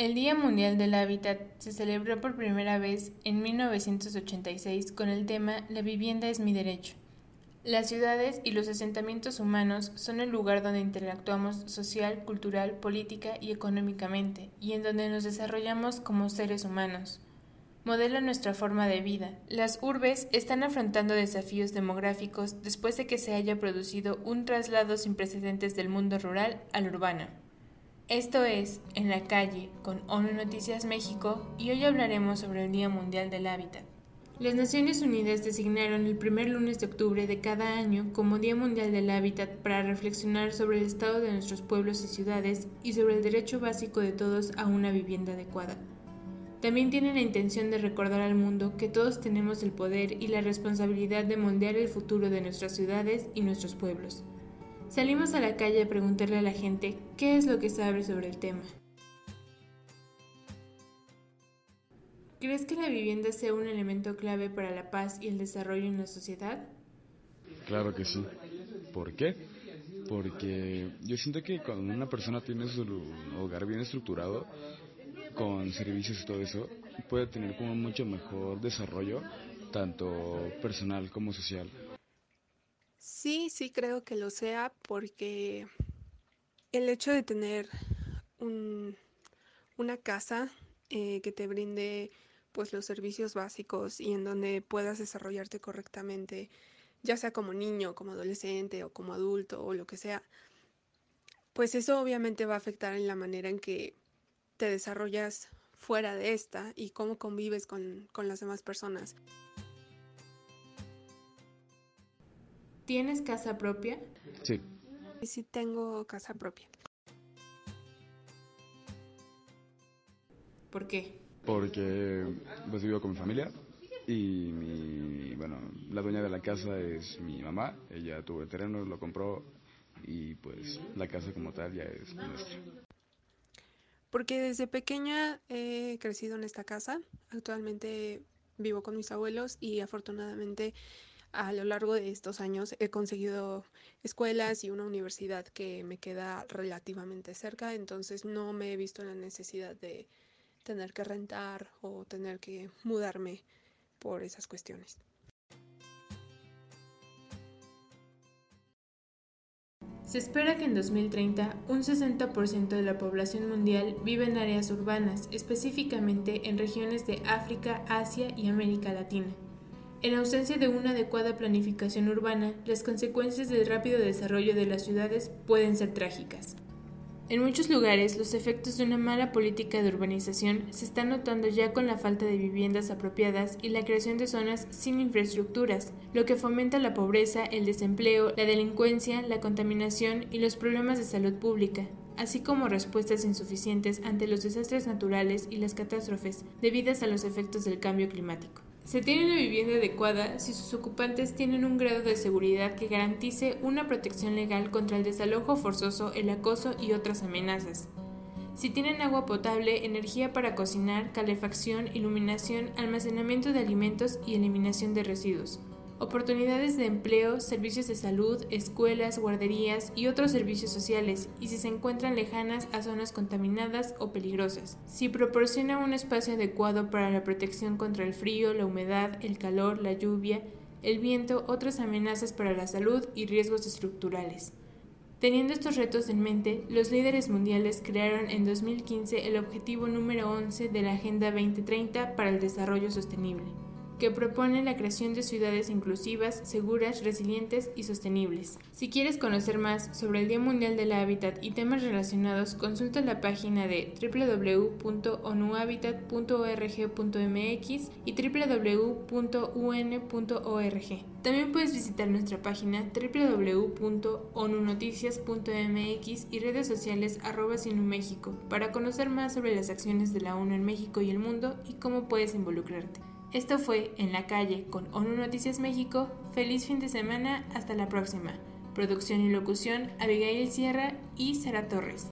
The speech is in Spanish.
El Día Mundial del Hábitat se celebró por primera vez en 1986 con el tema La vivienda es mi derecho. Las ciudades y los asentamientos humanos son el lugar donde interactuamos social, cultural, política y económicamente, y en donde nos desarrollamos como seres humanos. Modela nuestra forma de vida. Las urbes están afrontando desafíos demográficos después de que se haya producido un traslado sin precedentes del mundo rural al urbano. Esto es En la calle con ONU Noticias México y hoy hablaremos sobre el Día Mundial del Hábitat. Las Naciones Unidas designaron el primer lunes de octubre de cada año como Día Mundial del Hábitat para reflexionar sobre el estado de nuestros pueblos y ciudades y sobre el derecho básico de todos a una vivienda adecuada. También tiene la intención de recordar al mundo que todos tenemos el poder y la responsabilidad de moldear el futuro de nuestras ciudades y nuestros pueblos. Salimos a la calle a preguntarle a la gente qué es lo que sabe sobre el tema. ¿Crees que la vivienda sea un elemento clave para la paz y el desarrollo en la sociedad? Claro que sí. ¿Por qué? Porque yo siento que cuando una persona tiene su hogar bien estructurado, con servicios y todo eso, puede tener como mucho mejor desarrollo, tanto personal como social. Sí, sí creo que lo sea porque el hecho de tener una casa eh, que te brinde pues los servicios básicos y en donde puedas desarrollarte correctamente, ya sea como niño, como adolescente o como adulto o lo que sea, pues eso obviamente va a afectar en la manera en que te desarrollas fuera de esta y cómo convives con, con las demás personas. ¿Tienes casa propia? Sí. Sí tengo casa propia. ¿Por qué? Porque pues vivo con mi familia y mi, bueno, la dueña de la casa es mi mamá, ella tuvo el terreno, lo compró y pues la casa como tal ya es nuestra. Porque desde pequeña he crecido en esta casa, actualmente vivo con mis abuelos y afortunadamente a lo largo de estos años he conseguido escuelas y una universidad que me queda relativamente cerca, entonces no me he visto en la necesidad de tener que rentar o tener que mudarme por esas cuestiones. Se espera que en 2030 un 60% de la población mundial vive en áreas urbanas, específicamente en regiones de África, Asia y América Latina. En ausencia de una adecuada planificación urbana, las consecuencias del rápido desarrollo de las ciudades pueden ser trágicas. En muchos lugares, los efectos de una mala política de urbanización se están notando ya con la falta de viviendas apropiadas y la creación de zonas sin infraestructuras, lo que fomenta la pobreza, el desempleo, la delincuencia, la contaminación y los problemas de salud pública, así como respuestas insuficientes ante los desastres naturales y las catástrofes debidas a los efectos del cambio climático. Se tiene una vivienda adecuada si sus ocupantes tienen un grado de seguridad que garantice una protección legal contra el desalojo forzoso, el acoso y otras amenazas. Si tienen agua potable, energía para cocinar, calefacción, iluminación, almacenamiento de alimentos y eliminación de residuos oportunidades de empleo, servicios de salud, escuelas, guarderías y otros servicios sociales, y si se encuentran lejanas a zonas contaminadas o peligrosas. Si proporciona un espacio adecuado para la protección contra el frío, la humedad, el calor, la lluvia, el viento, otras amenazas para la salud y riesgos estructurales. Teniendo estos retos en mente, los líderes mundiales crearon en 2015 el objetivo número 11 de la Agenda 2030 para el Desarrollo Sostenible que propone la creación de ciudades inclusivas, seguras, resilientes y sostenibles. Si quieres conocer más sobre el Día Mundial del Hábitat y temas relacionados, consulta la página de www.onuhabitat.org.mx y www.un.org. También puedes visitar nuestra página www.onunoticias.mx y redes sociales arroba México para conocer más sobre las acciones de la ONU en México y el mundo y cómo puedes involucrarte. Esto fue En la calle con ONU Noticias México. Feliz fin de semana, hasta la próxima. Producción y locución Abigail Sierra y Sara Torres.